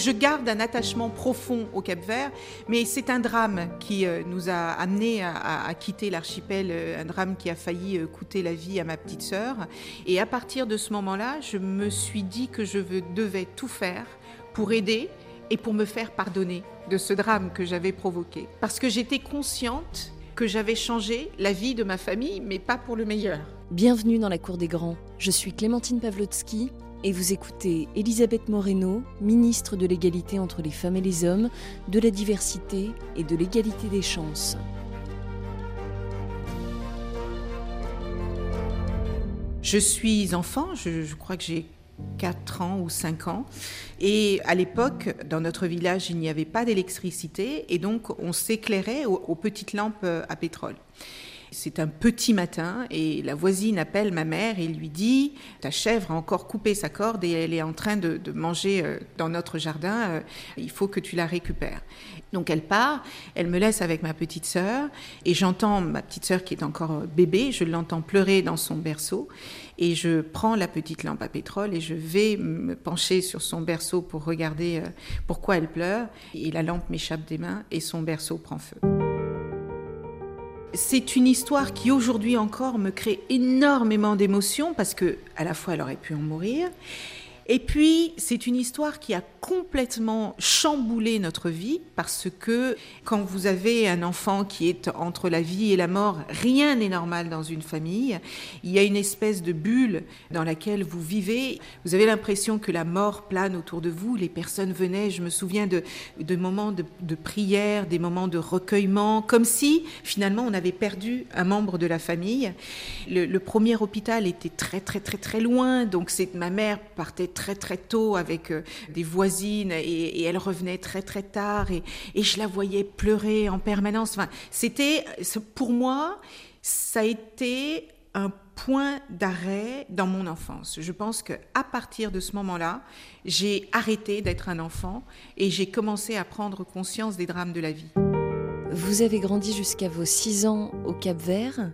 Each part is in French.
Je garde un attachement profond au Cap Vert, mais c'est un drame qui euh, nous a amenés à, quitter l'archipel, euh, un drame qui a failli euh, coûter la vie à ma petite sœur. Et à partir de ce moment-là, je me suis dit que je devais tout faire pour aider et pour me faire pardonner de ce drame que j'avais provoqué. Parce que j'étais consciente que j'avais changé la vie de ma famille, mais pas pour le meilleur. Bienvenue dans la Cour des Grands. Je suis Clémentine Pavlotsky et vous écoutez Elisabeth Moreno, ministre de l'égalité entre les femmes et les hommes, de la diversité et de l'égalité des chances. Je suis enfant, je, crois que j'ai 4 ans ou 5 ans. Et à l'époque, dans notre village, il n'y avait pas d'électricité et donc on s'éclairait aux petites lampes à pétrole. C'est un petit matin et la voisine appelle ma mère et lui dit Ta chèvre a encore coupé sa corde et elle est en train de, manger euh, dans notre jardin, euh, il faut que tu la récupères. Donc elle part, elle me laisse avec ma petite sœur et j'entends ma petite sœur qui est encore bébé, je l'entends pleurer dans son berceau et je prends la petite lampe à pétrole et je vais me pencher sur son berceau pour regarder euh, pourquoi elle pleure et la lampe m'échappe des mains et son berceau prend feu. C'est une histoire qui aujourd'hui encore me crée énormément d'émotions parce que à la fois elle aurait pu en mourir et puis, c'est une histoire qui a complètement chamboulé notre vie parce que quand vous avez un enfant qui est entre la vie et la mort, rien n'est normal dans une famille. Il y a une espèce de bulle dans laquelle vous vivez. Vous avez l'impression que la mort plane autour de vous. Les personnes venaient, je me souviens de, moments de, prière, des moments de recueillement, comme si finalement on avait perdu un membre de la famille. Le, premier hôpital était très très très très loin, donc c'est ma mère partait très tôt avec euh, des voisines et, elle revenait très très tard et, je la voyais pleurer en permanence. Enfin, c'était pour moi, ça a été un point d'arrêt dans mon enfance. Je pense que à partir de ce moment-là, j'ai arrêté d'être un enfant et j'ai commencé à prendre conscience des drames de la vie. Vous avez grandi jusqu'à vos 6 ans au Cap Vert.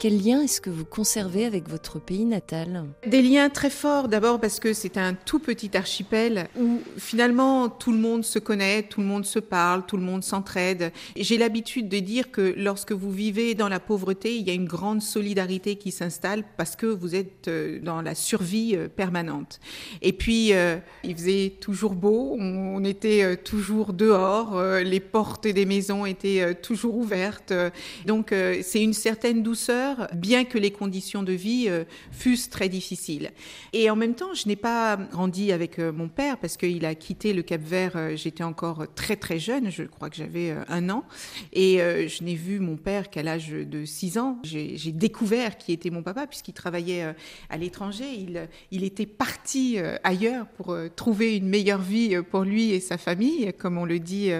Quel lien est-ce que vous conservez avec votre pays natal? Des liens très forts, d'abord parce que c'est un tout petit archipel où finalement tout le monde se connaît, tout le monde se parle, tout le monde s'entraide. J'ai l'habitude de dire que lorsque vous vivez dans la pauvreté, il y a une grande solidarité qui s'installe parce que vous êtes euh, dans la survie euh, permanente. Et puis, euh, il faisait toujours beau, on était toujours dehors, les portes des maisons étaient toujours ouvertes. Donc, c'est une certaine douceur bien que les conditions de vie euh, fussent très difficiles. Et en même temps, je n'ai pas grandi avec euh, mon père parce qu'il a quitté le Cap Vert, euh, j'étais encore très très jeune, je crois que j'avais un an, et je n'ai vu mon père qu'à l'âge de 6 ans. J'ai découvert qui était mon papa puisqu'il travaillait à l'étranger, il, il était parti ailleurs pour trouver une meilleure vie pour lui et sa famille, comme on le dit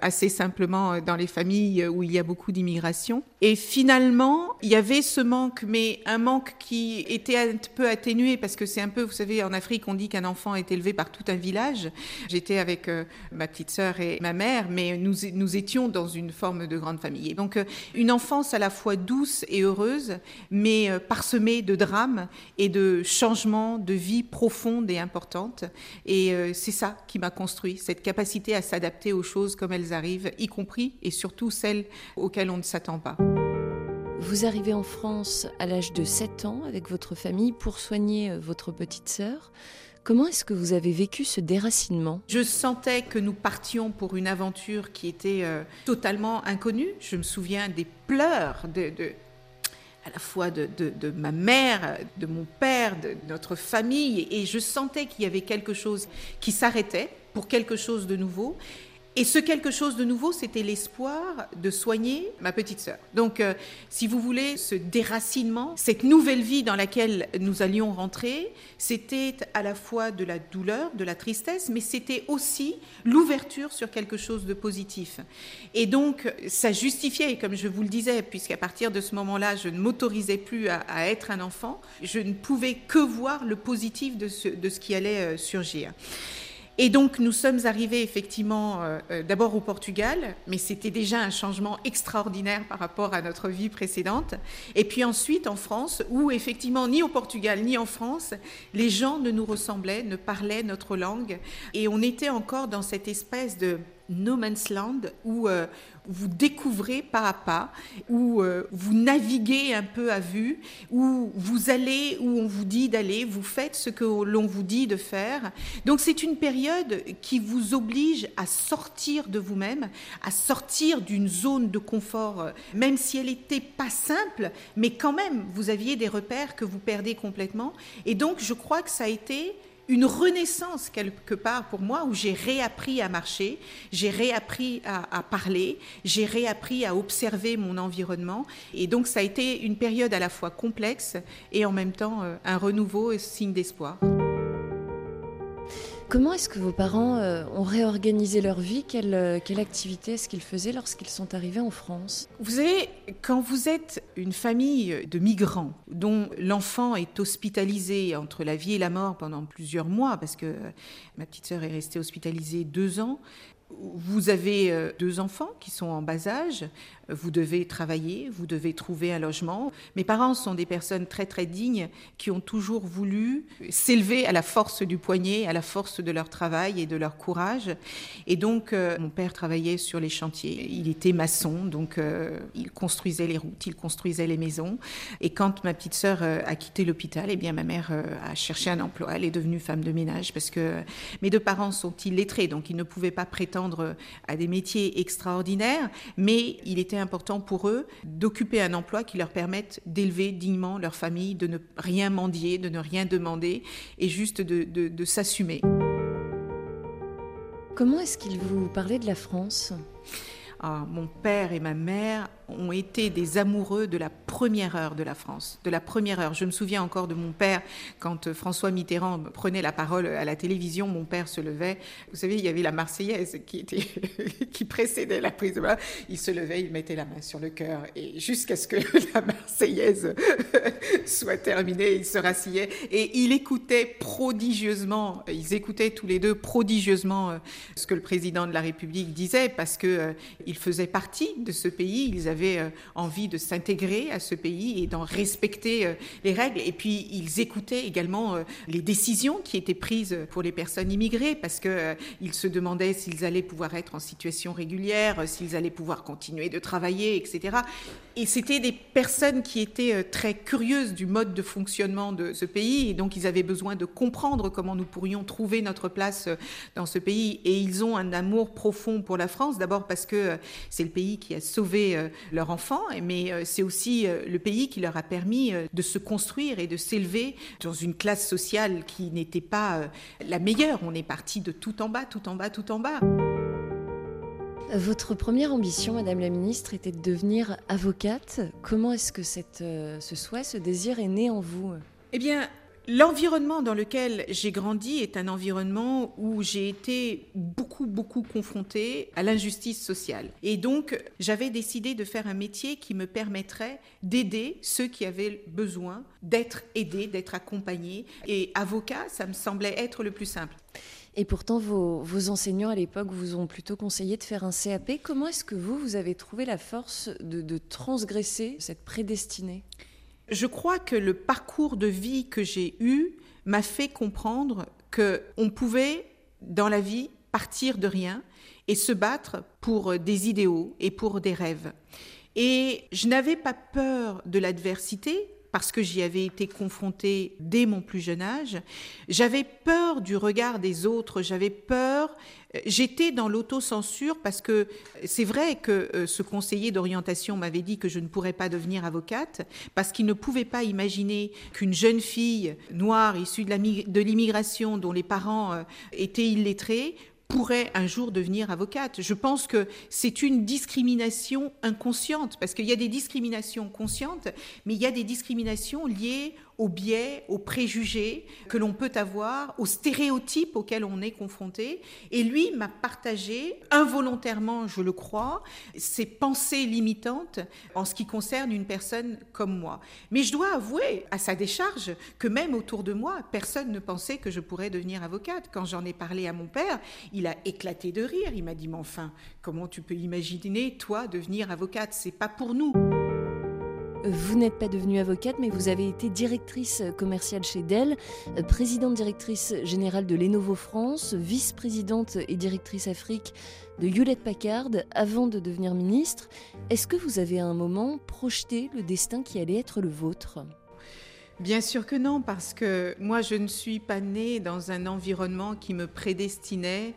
assez simplement dans les familles où il y a beaucoup d'immigration. Et finalement, il y avait ce manque, mais un manque qui était un peu atténué parce que c'est un peu, vous savez, en Afrique, on dit qu'un enfant est élevé par tout un village. J'étais avec euh, ma petite sœur et ma mère, mais nous, étions dans une forme de grande famille. Donc, euh, une enfance à la fois douce et heureuse, mais euh, parsemée de drames et de changements de vie profondes et importantes. Et c'est ça qui m'a construit, cette capacité à s'adapter aux choses comme elles arrivent, y compris et surtout celles auxquelles on ne s'attend pas. Vous arrivez en France à l'âge de 7 ans avec votre famille pour soigner euh, votre petite sœur. Comment est-ce que vous avez vécu ce déracinement? Je sentais que nous partions pour une aventure qui était euh, totalement inconnue. Je me souviens des pleurs de, à la fois de, de, ma mère, de mon père, de notre famille, et je sentais qu'il y avait quelque chose qui s'arrêtait pour quelque chose de nouveau. Et ce quelque chose de nouveau, c'était l'espoir de soigner ma petite sœur. Donc, euh, si vous voulez, ce déracinement, cette nouvelle vie dans laquelle nous allions rentrer, c'était à la fois de la douleur, de la tristesse, mais c'était aussi l'ouverture sur quelque chose de positif. Et donc, ça justifiait, comme je vous le disais, puisqu'à partir de ce moment-là, je ne m'autorisais plus à, être un enfant, je ne pouvais que voir le positif de ce, de ce qui allait euh, surgir. Et donc nous sommes arrivés effectivement euh, euh, d'abord au Portugal, mais c'était déjà un changement extraordinaire par rapport à notre vie précédente. Et puis ensuite en France, où effectivement ni au Portugal ni en France, les gens ne nous ressemblaient, ne parlaient notre langue, et on était encore dans cette espèce de no man's land où euh, vous découvrez pas à pas, où euh, vous naviguez un peu à vue, où vous allez où on vous dit d'aller, vous faites ce que l'on vous dit de faire. Donc c'est une période qui vous oblige à sortir de vous-même, à sortir d'une zone de confort, euh, même si elle n'était pas simple, mais quand même vous aviez des repères que vous perdez complètement. Et donc je crois que ça a été une renaissance quelque part pour moi où j'ai réappris à marcher, j'ai réappris à, parler, j'ai réappris à observer mon environnement. Et donc ça a été une période à la fois complexe et en même temps euh, un renouveau et signe d'espoir. Comment est-ce que vos parents euh, ont réorganisé leur vie? Quelle, euh, quelle, activité est-ce qu'ils faisaient lorsqu'ils sont arrivés en France? Vous savez, quand vous êtes une famille de migrants dont l'enfant est hospitalisé entre la vie et la mort pendant plusieurs mois, parce que ma petite sœur est restée hospitalisée deux ans, vous avez euh, deux enfants qui sont en bas âge, vous devez travailler, vous devez trouver un logement. Mes parents sont des personnes très très dignes qui ont toujours voulu s'élever à la force du poignet, à la force de leur travail et de leur courage. Et donc euh, mon père travaillait sur les chantiers, il était maçon, donc euh, il construisait les routes, il construisait les maisons. Et quand ma petite sœur euh, a quitté l'hôpital, eh bien ma mère a cherché un emploi, elle est devenue femme de ménage parce que mes deux parents sont illettrés, donc ils ne pouvaient pas prétendre à des métiers extraordinaires, mais il était important pour eux d'occuper un emploi qui leur permette d'élever dignement leur famille, de ne rien mendier, de ne rien demander et juste de, de s'assumer. Comment est-ce qu'ils vous parlaient de la France? Ah, mon père et ma mère ont été des amoureux de la première heure de la France, de la première heure. Je me souviens encore de mon père quand euh, François Mitterrand prenait la parole à la télévision, mon père se levait. Vous savez, il y avait la Marseillaise qui précédait la prise de main. Il se levait, il mettait la main sur le cœur et jusqu'à ce que la Marseillaise soit terminée, il se rassillait et il écoutait prodigieusement. Ils écoutaient tous les deux prodigieusement euh, ce que le président de la République disait parce que euh, ils faisaient partie de ce pays, euh, envie de s'intégrer à ce pays et d'en respecter euh, les règles. Et puis, ils écoutaient également euh, les décisions qui étaient prises pour les personnes immigrées parce qu'ils se demandaient s'ils allaient pouvoir être en situation régulière, s'ils allaient pouvoir continuer de travailler, etc. Et c'était des personnes qui étaient très curieuses du mode de fonctionnement de ce pays et donc ils avaient besoin de comprendre comment nous pourrions trouver notre place dans ce pays. Et ils ont un amour profond pour la France, d'abord parce que c'est le pays qui a sauvé leur enfant, mais euh, c'est aussi euh, le pays qui leur a permis de se construire et de s'élever dans une classe sociale qui n'était pas la meilleure. On est parti de tout en bas, tout en bas, tout en bas. Votre première ambition, Madame la Ministre, était de devenir avocate. Comment est-ce que cette, ce souhait, ce désir est né en vous? Eh bien, L'environnement dans lequel j'ai grandi est un environnement où j'ai été beaucoup, beaucoup confrontée à l'injustice sociale. Et donc, j'avais décidé de faire un métier qui me permettrait d'aider ceux qui avaient besoin d'être aidés, d'être accompagnés. Et avocat, ça me semblait être le plus simple. Et pourtant, vos, enseignants à l'époque vous ont plutôt conseillé de faire un CAP. Comment est-ce que vous, vous avez trouvé la force de, de transgresser cette prédestinée? Je crois que le parcours de vie que j'ai eu m'a fait comprendre que on pouvait dans la vie partir de rien et se battre pour des idéaux et pour des rêves. Et je n'avais pas peur de l'adversité parce que j'y avais été confrontée dès mon plus jeune âge. J'avais peur du regard des autres, j'avais peur, j'étais dans l'autocensure parce que c'est vrai que euh, ce conseiller d'orientation m'avait dit que je ne pourrais pas devenir avocate parce qu'il ne pouvait pas imaginer qu'une jeune fille noire issue de l'immigration dont les parents euh, étaient illettrés pourrait un jour devenir avocate. Je pense que c'est une discrimination inconsciente, parce qu'il y a des discriminations conscientes, mais il y a des discriminations liées aux biais, aux préjugés que l'on peut avoir, aux stéréotypes auxquels on est confronté. Et lui m'a partagé, involontairement, je le crois, ses pensées limitantes en ce qui concerne une personne comme moi. Mais je dois avouer, à sa décharge, que même autour de moi, personne ne pensait que je pourrais devenir avocate. Quand j'en ai parlé à mon père, il a éclaté de rire. Il m'a dit, mais enfin, comment tu peux imaginer, toi, devenir avocate? C'est pas pour nous. Vous n'êtes pas devenue avocate, mais vous avez été directrice commerciale chez Dell, présidente directrice générale de Lenovo France, vice-présidente et directrice Afrique de Hewlett Packard avant de devenir ministre. Est-ce que vous avez à un moment projeté le destin qui allait être le vôtre? Bien sûr que non, parce que moi je ne suis pas née dans un environnement qui me prédestinait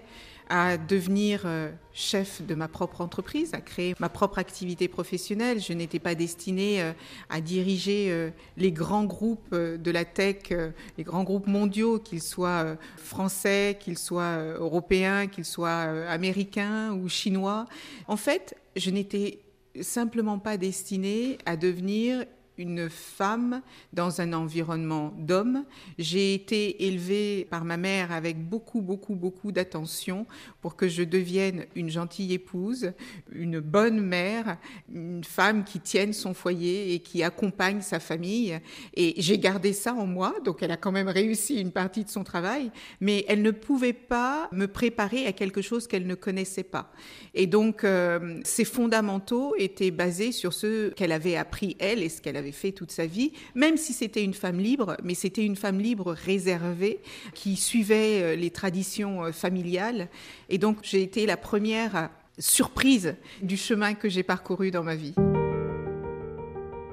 à devenir euh, chef de ma propre entreprise, à créer ma propre activité professionnelle. Je n'étais pas destinée euh, à diriger euh, les grands groupes de la tech, les grands groupes mondiaux, qu'ils soient français, qu'ils soient européens, qu'ils soient américains ou chinois. En fait, je n'étais simplement pas destinée à devenir une femme dans un environnement d'hommes. J'ai été élevée par ma mère avec beaucoup, beaucoup, beaucoup d'attention pour que je devienne une gentille épouse, une bonne mère, une femme qui tienne son foyer et qui accompagne sa famille. Et j'ai gardé ça en moi, donc elle a quand même réussi une partie de son travail, mais elle ne pouvait pas me préparer à quelque chose qu'elle ne connaissait pas. Et donc, euh, ses fondamentaux étaient basés sur ce qu'elle avait appris, elle, et ce qu'elle avait fait toute sa vie, même si c'était une femme libre, mais c'était une femme libre réservée qui suivait euh, les traditions euh, familiales. Et donc j'ai été la première surprise du chemin que j'ai parcouru dans ma vie.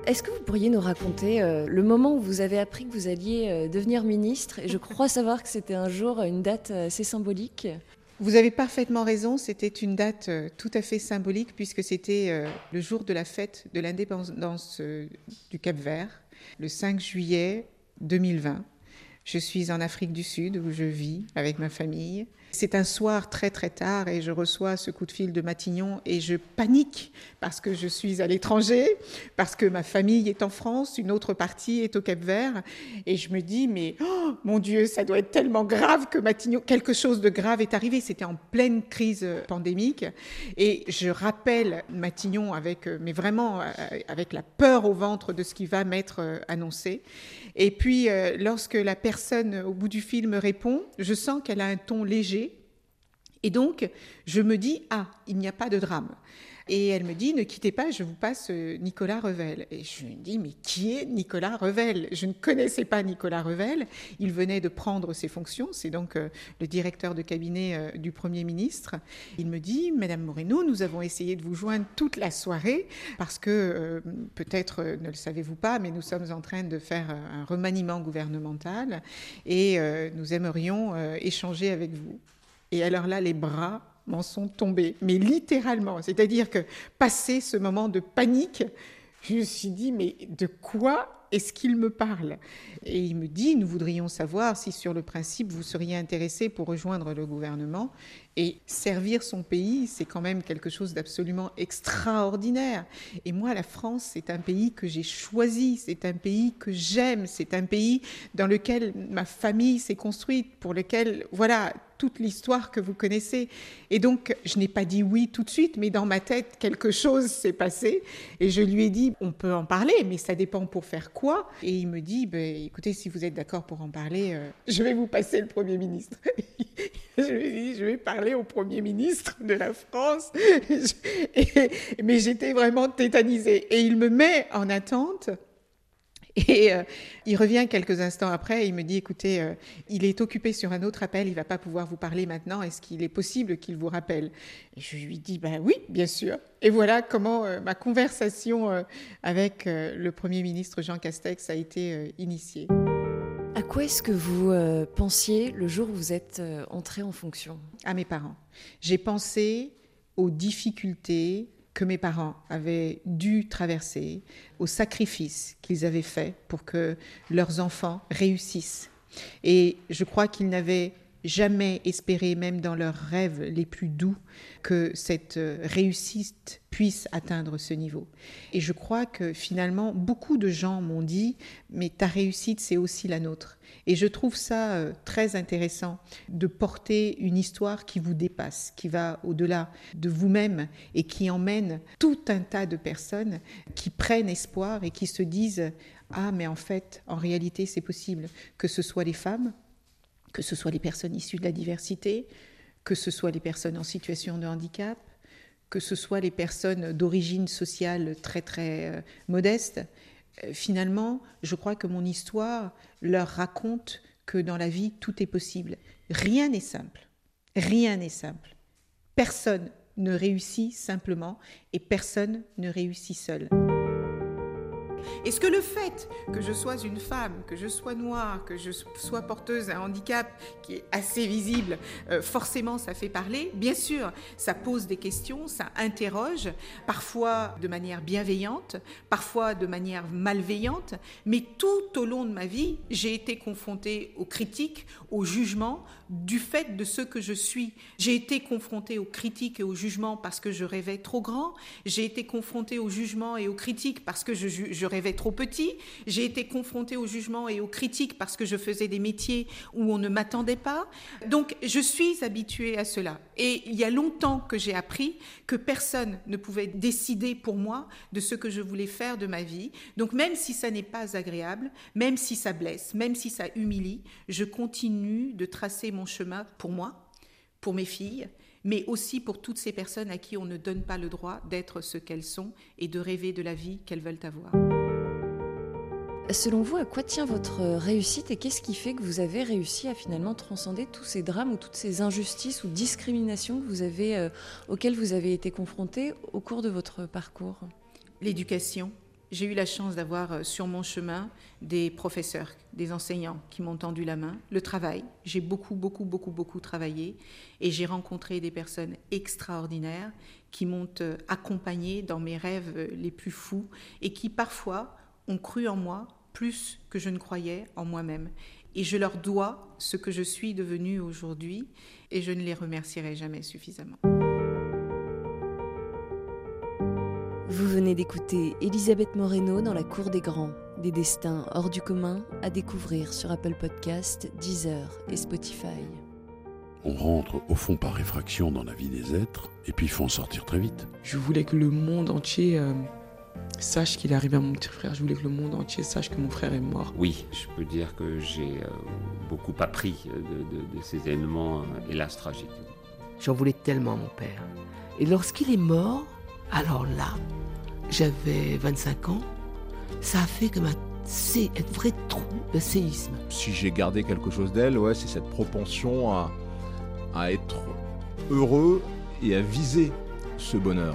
Est-ce que vous pourriez nous raconter euh, le moment où vous avez appris que vous alliez devenir ministre? Et je crois savoir que c'était un jour, une date assez symbolique. Vous avez parfaitement raison, c'était une date euh, tout à fait symbolique puisque c'était euh, le jour de la fête de l'indépendance euh, du Cap Vert, le 5 juillet 2020. Je suis en Afrique du Sud où je vis avec ma famille. C'est un soir très très tard et je reçois ce coup de fil de Matignon et je panique parce que je suis à l'étranger, parce que ma famille est en France, une autre partie est au Cap Vert et je me dis mais oh, mon Dieu, ça doit être tellement grave que Matignon, quelque chose de grave est arrivé. C'était en pleine crise pandémique et je rappelle Matignon avec, euh, mais vraiment euh, avec la peur au ventre de ce qui va m'être euh, annoncé. Et puis lorsque la personne au bout du fil me répond, je sens qu'elle a un ton léger et donc, je me dis, ah, il n'y a pas de drame. Et elle me dit, ne quittez pas, je vous passe euh, Nicolas Revel. Et je me dis, mais qui est Nicolas Revel? Je ne connaissais pas Nicolas Revel. Il venait de prendre ses fonctions. C'est donc euh, le directeur de cabinet euh, du Premier ministre. Il me dit, Madame Moreno, nous avons essayé de vous joindre toute la soirée parce que, peut-être ne le savez-vous pas, mais nous sommes en train de faire un remaniement gouvernemental et nous aimerions échanger avec vous. Et alors là, les bras m'en sont tombés, mais littéralement. C'est-à-dire que passé ce moment de panique, je me suis dit, mais de quoi est-ce qu'il me parle? Et il me dit, nous voudrions savoir si sur le principe vous seriez intéressé pour rejoindre le gouvernement. Et servir son pays, c'est quand même quelque chose d'absolument extraordinaire. Et moi, la France, c'est un pays que j'ai choisi, c'est un pays que j'aime, c'est un pays dans lequel ma famille s'est construite, pour lequel, voilà, toute l'histoire que vous connaissez. Et donc, je n'ai pas dit oui tout de suite, mais dans ma tête, quelque chose s'est passé. Et je lui ai dit, on peut en parler, mais ça dépend pour faire quoi. Et il me dit, ben, écoutez, si vous êtes d'accord pour en parler, euh, je vais vous passer le Premier ministre. je lui ai dit, je vais parler au Premier ministre de la France. mais j'étais vraiment tétanisée. Et il me met en attente. Et euh, il revient quelques instants après et il me dit, écoutez, euh, il est occupé sur un autre appel, il ne va pas pouvoir vous parler maintenant, est-ce qu'il est possible qu'il vous rappelle? Et Je lui dis, ben oui, bien sûr. Et voilà comment euh, ma conversation avec le Premier ministre Jean Castex a été initiée. À quoi est-ce que vous pensiez le jour où vous êtes entré en fonction? À mes parents. J'ai pensé aux difficultés, que mes parents avaient dû traverser, aux sacrifices qu'ils avaient faits pour que leurs enfants réussissent. Et je crois qu'ils n'avaient jamais espérer, même dans leurs rêves les plus doux, que cette euh, réussite puisse atteindre ce niveau. Et je crois que finalement, beaucoup de gens m'ont dit, mais ta réussite, c'est aussi la nôtre. Et je trouve ça euh, très intéressant de porter une histoire qui vous dépasse, qui va au-delà de vous-même et qui emmène tout un tas de personnes qui prennent espoir et qui se disent, ah, mais en fait, en réalité, c'est possible, que ce soit les femmes, que ce soit les personnes issues de la diversité, que ce soit les personnes en situation de handicap, que ce soit les personnes d'origine sociale très très euh, modeste. Euh, finalement, je crois que mon histoire leur raconte que dans la vie, tout est possible. Rien n'est simple. Rien n'est simple. Personne ne réussit simplement et personne ne réussit seul. Est-ce que le fait que je sois une femme, que je sois noire, que je sois porteuse d'un handicap qui est assez visible, euh, forcément ça fait parler? Bien sûr, ça pose des questions, ça interroge, parfois de manière bienveillante, parfois de manière malveillante, mais tout au long de ma vie, j'ai été confrontée aux critiques, aux jugements du fait de ce que je suis. J'ai été confrontée aux critiques et aux jugements parce que je rêvais trop grand, j'ai été confrontée aux jugements et aux critiques parce que je, je rêvais trop petit, j'ai été confrontée au jugement et aux critiques parce que je faisais des métiers où on ne m'attendait pas. Donc je suis habituée à cela. Et il y a longtemps que j'ai appris que personne ne pouvait décider pour moi de ce que je voulais faire de ma vie. Donc même si ça n'est pas agréable, même si ça blesse, même si ça humilie, je continue de tracer mon chemin pour moi, pour mes filles, mais aussi pour toutes ces personnes à qui on ne donne pas le droit d'être ce qu'elles sont et de rêver de la vie qu'elles veulent avoir. Selon vous, à quoi tient votre réussite et qu'est-ce qui fait que vous avez réussi à finalement transcender tous ces drames ou toutes ces injustices ou discriminations euh, auxquelles vous avez été confronté au cours de votre parcours? L'éducation. J'ai eu la chance d'avoir euh, sur mon chemin des professeurs, des enseignants qui m'ont tendu la main. Le travail. J'ai beaucoup, beaucoup, beaucoup, beaucoup travaillé et j'ai rencontré des personnes extraordinaires qui m'ont euh, accompagné dans mes rêves les plus fous et qui parfois ont cru en moi plus que je ne croyais en moi-même. Et je leur dois ce que je suis devenue aujourd'hui et je ne les remercierai jamais suffisamment. Vous venez d'écouter Elisabeth Moreno dans La Cour des Grands, des destins hors du commun à découvrir sur Apple Podcast, Deezer et Spotify. On rentre au fond par réfraction dans la vie des êtres et puis il faut en sortir très vite. Je voulais que le monde entier euh, sache qu'il est arrivé à mon petit frère. Je voulais que le monde entier sache que mon frère est mort. Oui, je peux dire que j'ai euh, beaucoup appris de, ces événements, euh, hélas, tragiques. J'en voulais tellement à mon père. Et lorsqu'il est mort, alors là, j'avais 25 ans, ça a fait comme un, un vrai trou de séisme. Si j'ai gardé quelque chose d'elle, ouais, c'est cette propension à, à être heureux et à viser ce bonheur.